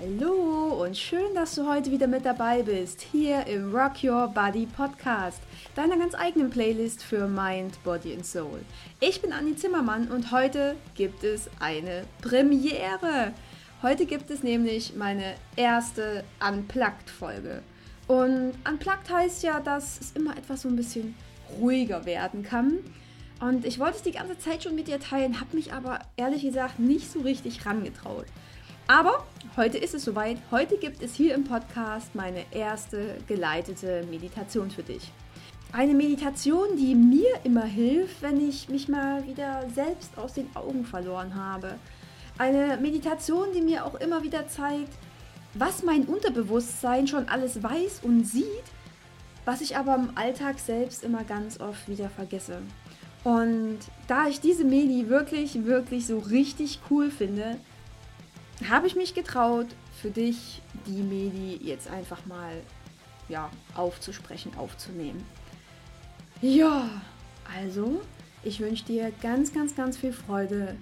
Hallo und schön, dass du heute wieder mit dabei bist, hier im Rock Your Body Podcast, deiner ganz eigenen Playlist für Mind, Body and Soul. Ich bin Anni Zimmermann und heute gibt es eine Premiere. Heute gibt es nämlich meine erste Unplugged-Folge. Und Unplugged heißt ja, dass es immer etwas so ein bisschen ruhiger werden kann. Und ich wollte es die ganze Zeit schon mit dir teilen, habe mich aber ehrlich gesagt nicht so richtig rangetraut. Aber heute ist es soweit. Heute gibt es hier im Podcast meine erste geleitete Meditation für dich. Eine Meditation, die mir immer hilft, wenn ich mich mal wieder selbst aus den Augen verloren habe. Eine Meditation, die mir auch immer wieder zeigt, was mein Unterbewusstsein schon alles weiß und sieht, was ich aber im Alltag selbst immer ganz oft wieder vergesse. Und da ich diese Medi wirklich, wirklich so richtig cool finde, habe ich mich getraut, für dich die Medi jetzt einfach mal ja, aufzusprechen, aufzunehmen. Ja, also, ich wünsche dir ganz, ganz, ganz viel Freude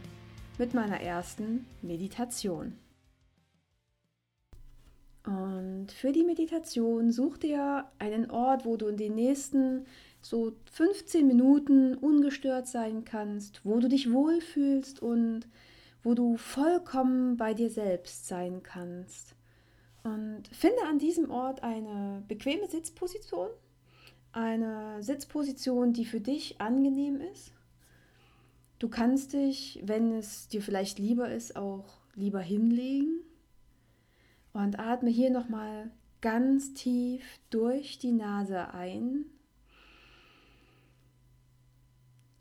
mit meiner ersten Meditation. Und für die Meditation such dir einen Ort, wo du in den nächsten so 15 Minuten ungestört sein kannst, wo du dich wohlfühlst und wo du vollkommen bei dir selbst sein kannst. Und finde an diesem Ort eine bequeme Sitzposition, eine Sitzposition, die für dich angenehm ist. Du kannst dich, wenn es dir vielleicht lieber ist, auch lieber hinlegen und atme hier nochmal ganz tief durch die Nase ein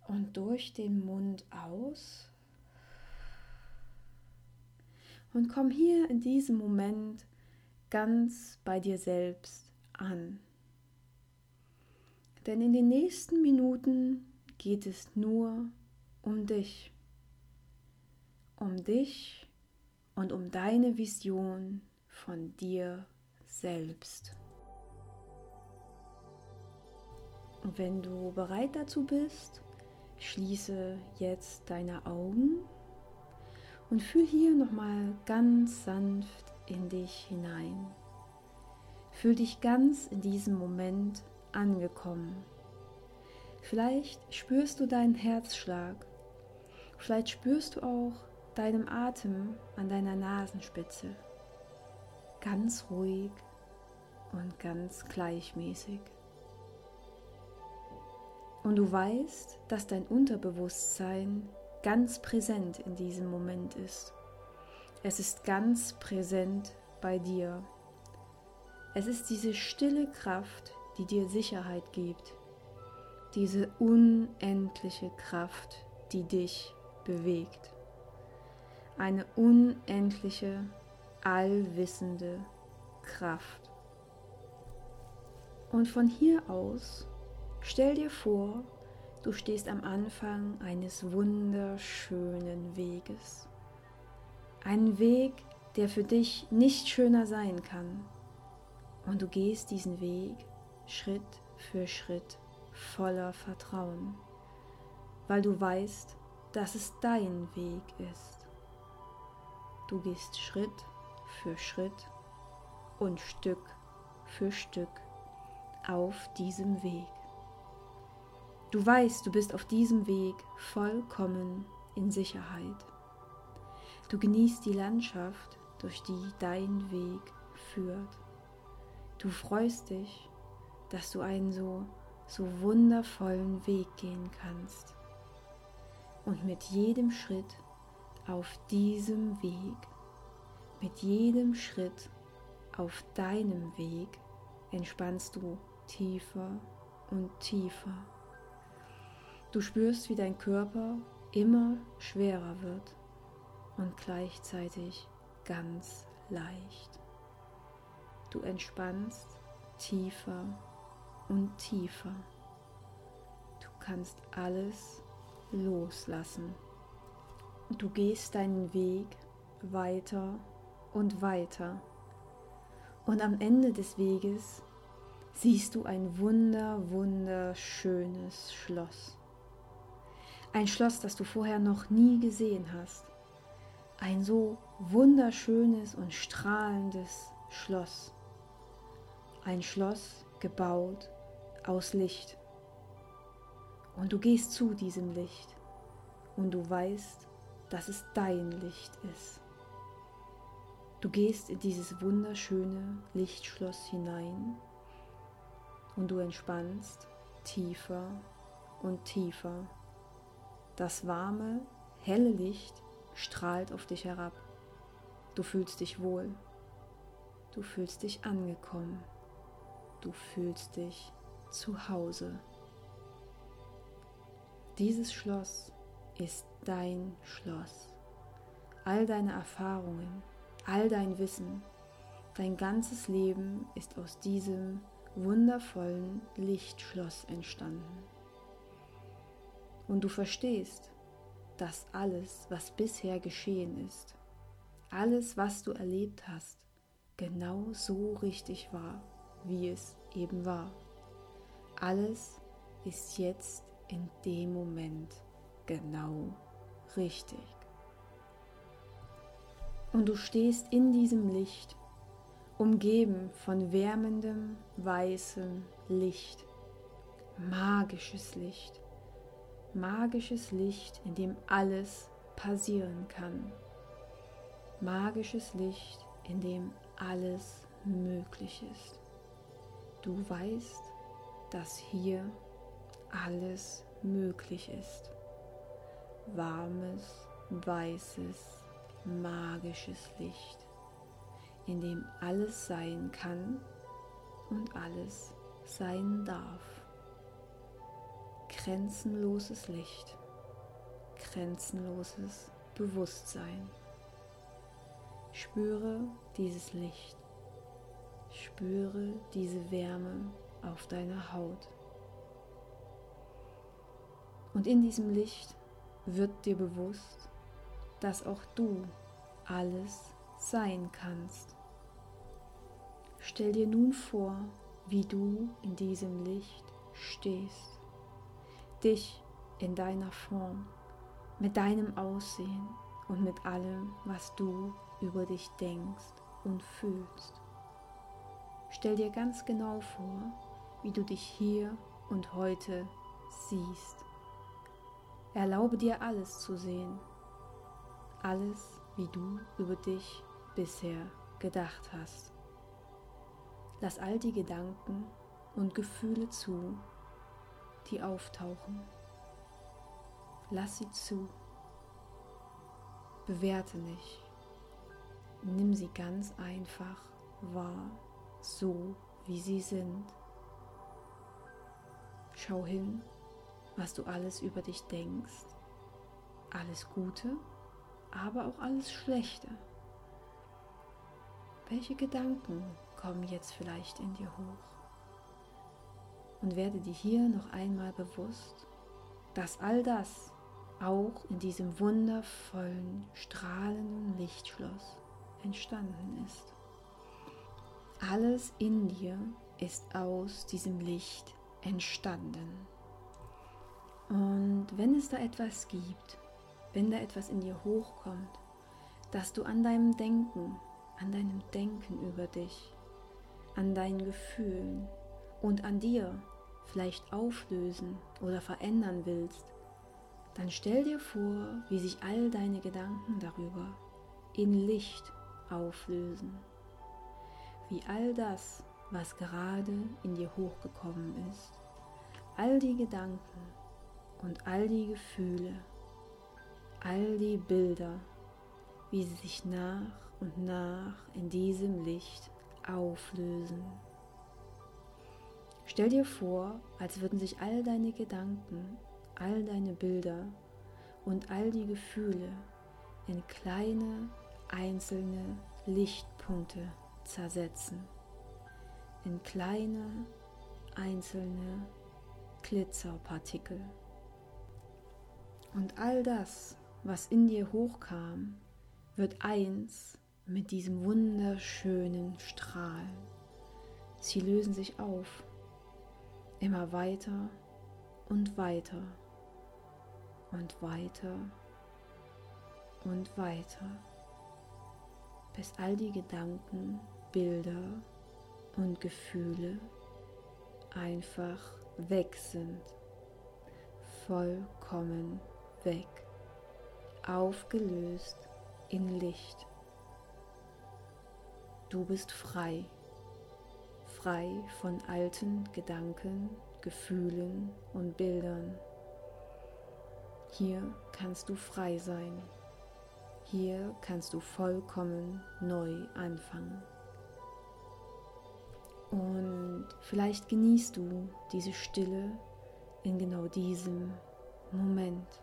und durch den Mund aus und komm hier in diesem Moment ganz bei dir selbst an. Denn in den nächsten Minuten geht es nur um dich. Um dich und um deine Vision von dir selbst. Und wenn du bereit dazu bist, schließe jetzt deine Augen und fühl hier nochmal ganz sanft in dich hinein. Fühl dich ganz in diesem Moment angekommen. Vielleicht spürst du deinen Herzschlag. Vielleicht spürst du auch deinen Atem an deiner Nasenspitze. Ganz ruhig und ganz gleichmäßig. Und du weißt, dass dein Unterbewusstsein ganz präsent in diesem Moment ist. Es ist ganz präsent bei dir. Es ist diese stille Kraft, die dir Sicherheit gibt. Diese unendliche Kraft, die dich bewegt. Eine unendliche, allwissende Kraft. Und von hier aus stell dir vor, Du stehst am Anfang eines wunderschönen Weges. Ein Weg, der für dich nicht schöner sein kann. Und du gehst diesen Weg Schritt für Schritt voller Vertrauen, weil du weißt, dass es dein Weg ist. Du gehst Schritt für Schritt und Stück für Stück auf diesem Weg. Du weißt, du bist auf diesem Weg vollkommen in Sicherheit. Du genießt die Landschaft, durch die dein Weg führt. Du freust dich, dass du einen so, so wundervollen Weg gehen kannst. Und mit jedem Schritt auf diesem Weg, mit jedem Schritt auf deinem Weg entspannst du tiefer und tiefer. Du spürst, wie dein Körper immer schwerer wird und gleichzeitig ganz leicht. Du entspannst tiefer und tiefer. Du kannst alles loslassen. Du gehst deinen Weg weiter und weiter. Und am Ende des Weges siehst du ein wunder, wunderschönes Schloss. Ein Schloss, das du vorher noch nie gesehen hast. ein so wunderschönes und strahlendes Schloss. Ein Schloss gebaut aus Licht. Und du gehst zu diesem Licht und du weißt, dass es dein Licht ist. Du gehst in dieses wunderschöne Lichtschloss hinein und du entspannst tiefer und tiefer. Das warme, helle Licht strahlt auf dich herab. Du fühlst dich wohl. Du fühlst dich angekommen. Du fühlst dich zu Hause. Dieses Schloss ist dein Schloss. All deine Erfahrungen, all dein Wissen, dein ganzes Leben ist aus diesem wundervollen Lichtschloss entstanden. Und du verstehst, dass alles, was bisher geschehen ist, alles, was du erlebt hast, genau so richtig war, wie es eben war. Alles ist jetzt in dem Moment genau richtig. Und du stehst in diesem Licht, umgeben von wärmendem, weißem Licht, magisches Licht magisches Licht, in dem alles passieren kann. Magisches Licht, in dem alles möglich ist. Du weißt, dass hier alles möglich ist. Warmes, weißes, magisches Licht, in dem alles sein kann und alles sein darf grenzenloses Licht, grenzenloses Bewusstsein. Spüre dieses Licht, spüre diese Wärme auf deiner Haut. Und in diesem Licht wird dir bewusst, dass auch du alles sein kannst. Stell dir nun vor, wie du in diesem Licht stehst dich in deiner Form, mit deinem Aussehen und mit allem, was du über dich denkst und fühlst. Stell dir ganz genau vor, wie du dich hier und heute siehst. Erlaube dir alles zu sehen, alles, wie du über dich bisher gedacht hast. Lass all die Gedanken und Gefühle zu, die auftauchen. Lass sie zu. Bewerte nicht. Nimm sie ganz einfach wahr, so wie sie sind. Schau hin, was du alles über dich denkst. Alles Gute, aber auch alles Schlechte. Welche Gedanken kommen jetzt vielleicht in dir hoch? Und werde dir hier noch einmal bewusst, dass all das auch in diesem wundervollen, strahlenden Lichtschloss entstanden ist. Alles in dir ist aus diesem Licht entstanden. Und wenn es da etwas gibt, wenn da etwas in dir hochkommt, dass du an deinem Denken, an deinem Denken über dich, an deinen Gefühlen und an dir vielleicht auflösen oder verändern willst, dann stell dir vor, wie sich all deine Gedanken darüber in Licht auflösen. Wie all das, was gerade in dir hochgekommen ist, all die Gedanken und all die Gefühle, all die Bilder, wie sie sich nach und nach in diesem Licht auflösen. Stell dir vor, als würden sich all deine Gedanken, all deine Bilder und all die Gefühle in kleine, einzelne Lichtpunkte zersetzen. In kleine, einzelne Glitzerpartikel. Und all das, was in dir hochkam, wird eins mit diesem wunderschönen Strahl. Sie lösen sich auf Immer weiter und weiter und weiter und weiter, bis all die Gedanken, Bilder und Gefühle einfach weg sind, vollkommen weg, aufgelöst in Licht. Du bist frei, frei von alten Gedanken, Gefühlen und Bildern. Hier kannst du frei sein. Hier kannst du vollkommen neu anfangen. Und vielleicht genießt du diese Stille in genau diesem Moment.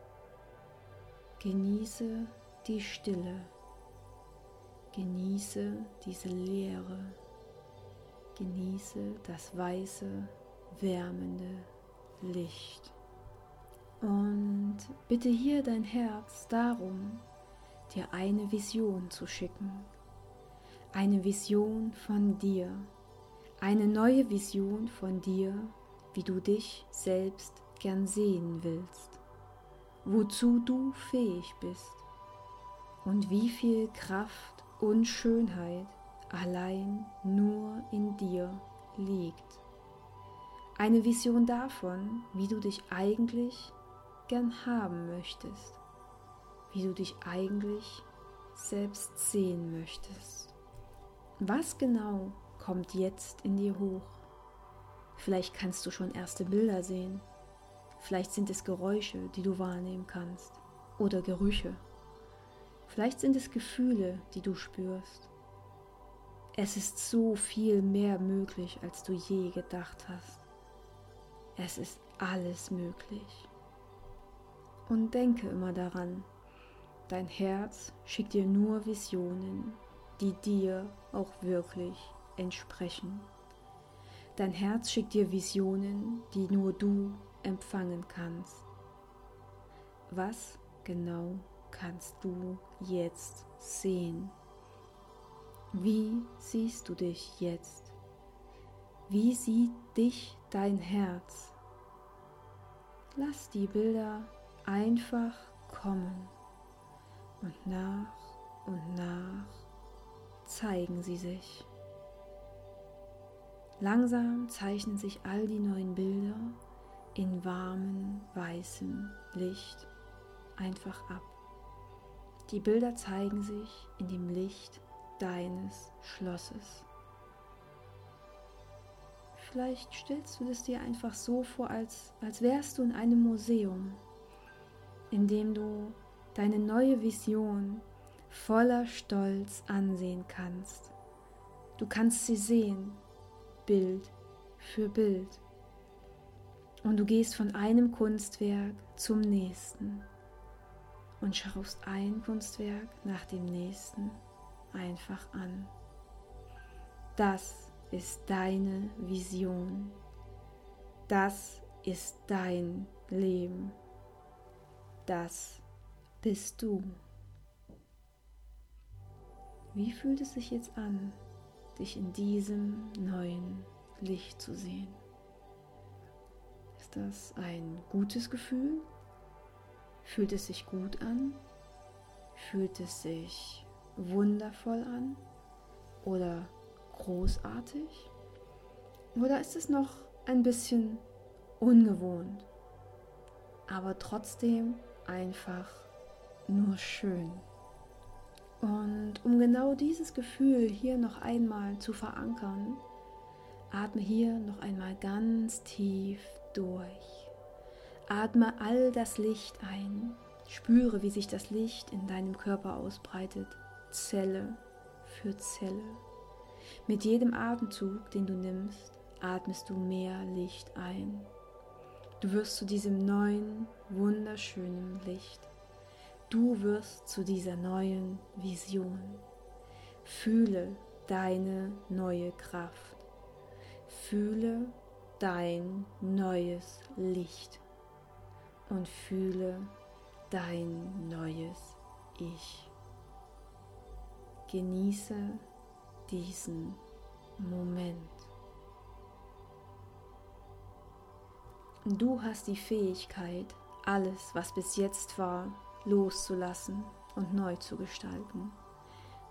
Genieße die Stille. Genieße diese Leere. Genieße das weiße, wärmende Licht. Und bitte hier dein Herz darum, dir eine Vision zu schicken. Eine Vision von dir. Eine neue Vision von dir, wie du dich selbst gern sehen willst. Wozu du fähig bist. Und wie viel Kraft und Schönheit allein nur in dir liegt. Eine Vision davon, wie du dich eigentlich gern haben möchtest, wie du dich eigentlich selbst sehen möchtest. Was genau kommt jetzt in dir hoch? Vielleicht kannst du schon erste Bilder sehen. Vielleicht sind es Geräusche, die du wahrnehmen kannst. Oder Gerüche. Vielleicht sind es Gefühle, die du spürst. Es ist so viel mehr möglich, als du je gedacht hast. Es ist alles möglich. Und denke immer daran, dein Herz schickt dir nur Visionen, die dir auch wirklich entsprechen. Dein Herz schickt dir Visionen, die nur du empfangen kannst. Was genau kannst du jetzt sehen? Wie siehst du dich jetzt? Wie sieht dich dein Herz? Lass die Bilder einfach kommen und nach und nach zeigen sie sich. Langsam zeichnen sich all die neuen Bilder in warmem, weißem Licht einfach ab. Die Bilder zeigen sich in dem Licht deines Schlosses. Vielleicht stellst du es dir einfach so vor, als, als wärst du in einem Museum, in dem du deine neue Vision voller Stolz ansehen kannst. Du kannst sie sehen, Bild für Bild. Und du gehst von einem Kunstwerk zum nächsten und schaust ein Kunstwerk nach dem nächsten einfach an. Das ist deine Vision. Das ist dein Leben. Das bist du. Wie fühlt es sich jetzt an, dich in diesem neuen Licht zu sehen? Ist das ein gutes Gefühl? Fühlt es sich gut an? Fühlt es sich wundervoll an? Oder großartig? Oder ist es noch ein bisschen ungewohnt, aber trotzdem einfach nur schön? Und um genau dieses Gefühl hier noch einmal zu verankern, atme hier noch einmal ganz tief durch. Atme all das Licht ein. Spüre, wie sich das Licht in deinem Körper ausbreitet, Zelle für Zelle. Mit jedem Atemzug, den du nimmst, atmest du mehr Licht ein. Du wirst zu diesem neuen, wunderschönen Licht. Du wirst zu dieser neuen Vision. Fühle deine neue Kraft. Fühle dein neues Licht und fühle dein neues Ich. Genieße diesen Moment. Du hast die Fähigkeit, alles, was bis jetzt war, loszulassen, und neu zu gestalten.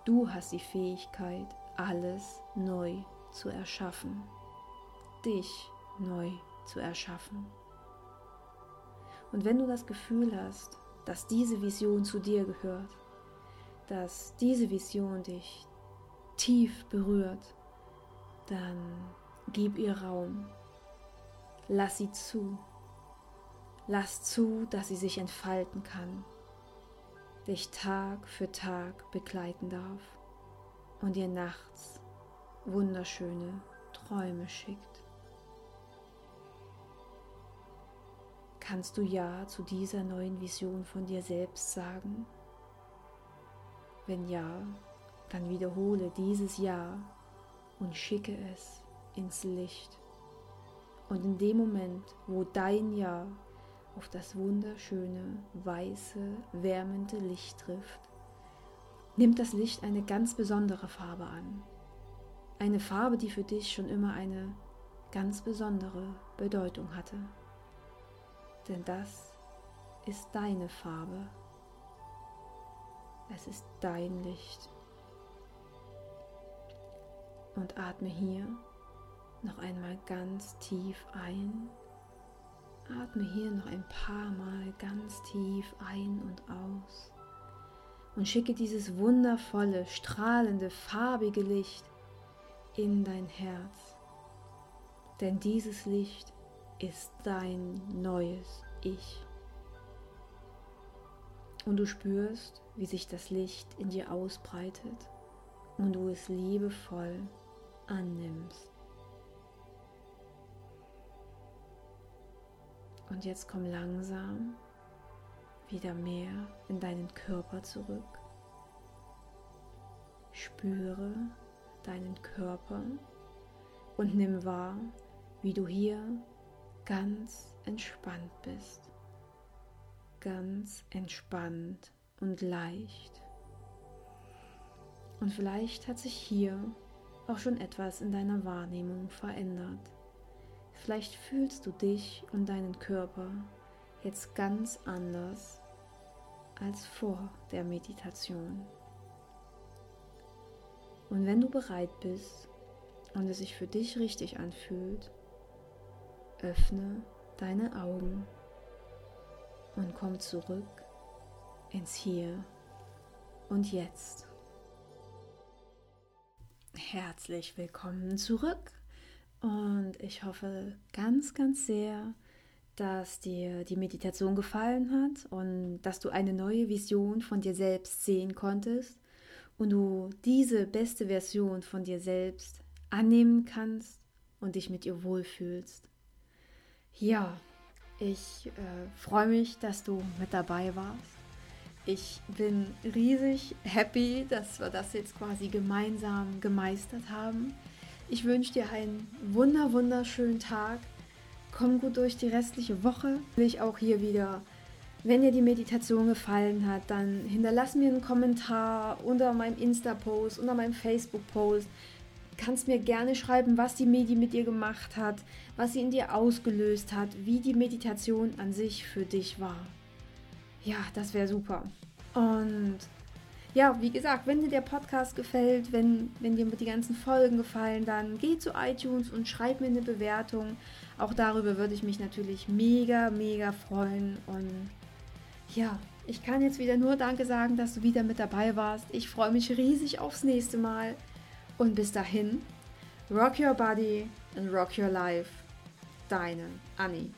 Du hast die Fähigkeit, alles neu zu erschaffen, dich neu zu erschaffen. Und wenn du das Gefühl hast, dass diese Vision zu dir gehört, dass diese Vision dich tief berührt, dann gib ihr Raum. Lass sie zu. Lass zu, dass sie sich entfalten kann, dich Tag für Tag begleiten darf und dir nachts wunderschöne Träume schickt. Kannst du Ja zu dieser neuen Vision von dir selbst sagen? Wenn ja, dann wiederhole dieses Ja und schicke es ins Licht. Und in dem Moment, wo dein Ja auf das wunderschöne, weiße, wärmende Licht trifft, nimmt das Licht eine ganz besondere Farbe an. Eine Farbe, die für dich schon immer eine ganz besondere Bedeutung hatte. Denn das ist deine Farbe. Es ist dein Licht. Und atme hier noch einmal ganz tief ein. Atme hier noch ein paar Mal ganz tief ein und aus. Und schicke dieses wundervolle, strahlende, farbige Licht in dein Herz. Denn dieses Licht ist dein neues Ich. Und du spürst, wie sich das Licht in dir ausbreitet und du es liebevoll annimmst. Und jetzt komm langsam wieder mehr in deinen Körper zurück. Spüre deinen Körper und nimm wahr, wie du hier ganz entspannt bist. Ganz entspannt und leicht. Und vielleicht hat sich hier auch schon etwas in deiner Wahrnehmung verändert. Vielleicht fühlst du dich und deinen Körper jetzt ganz anders als vor der Meditation. Und wenn du bereit bist und es sich für dich richtig anfühlt, öffne deine Augen und komm zurück ins Hier und Jetzt. Herzlich willkommen zurück und ich hoffe ganz, ganz sehr, dass dir die Meditation gefallen hat und dass du eine neue Vision von dir selbst sehen konntest und du diese beste Version von dir selbst annehmen kannst und dich mit ihr wohlfühlst. Ja, ich äh, freue mich, dass du mit dabei warst. Ich bin riesig happy, dass wir das jetzt quasi gemeinsam gemeistert haben. Ich wünsche dir einen wunder, wunderschönen Tag. Komm gut durch die restliche Woche. Ich auch hier wieder. Wenn dir die Meditation gefallen hat, dann hinterlass mir einen Kommentar unter meinem Insta-Post, unter meinem Facebook-Post. Kannst mir gerne schreiben, was die Medi mit dir gemacht hat, was sie in dir ausgelöst hat, wie die Meditation an sich für dich war. Ja, das wäre super. Und ja, wie gesagt, wenn dir der Podcast gefällt, wenn, wenn dir die ganzen Folgen gefallen, dann geh zu iTunes und schreib mir eine Bewertung. Auch darüber würde ich mich natürlich mega, mega freuen. Und ja, ich kann jetzt wieder nur Danke sagen, dass du wieder mit dabei warst. Ich freue mich riesig aufs nächste Mal. Und bis dahin, rock your body and rock your life. Deine Annie.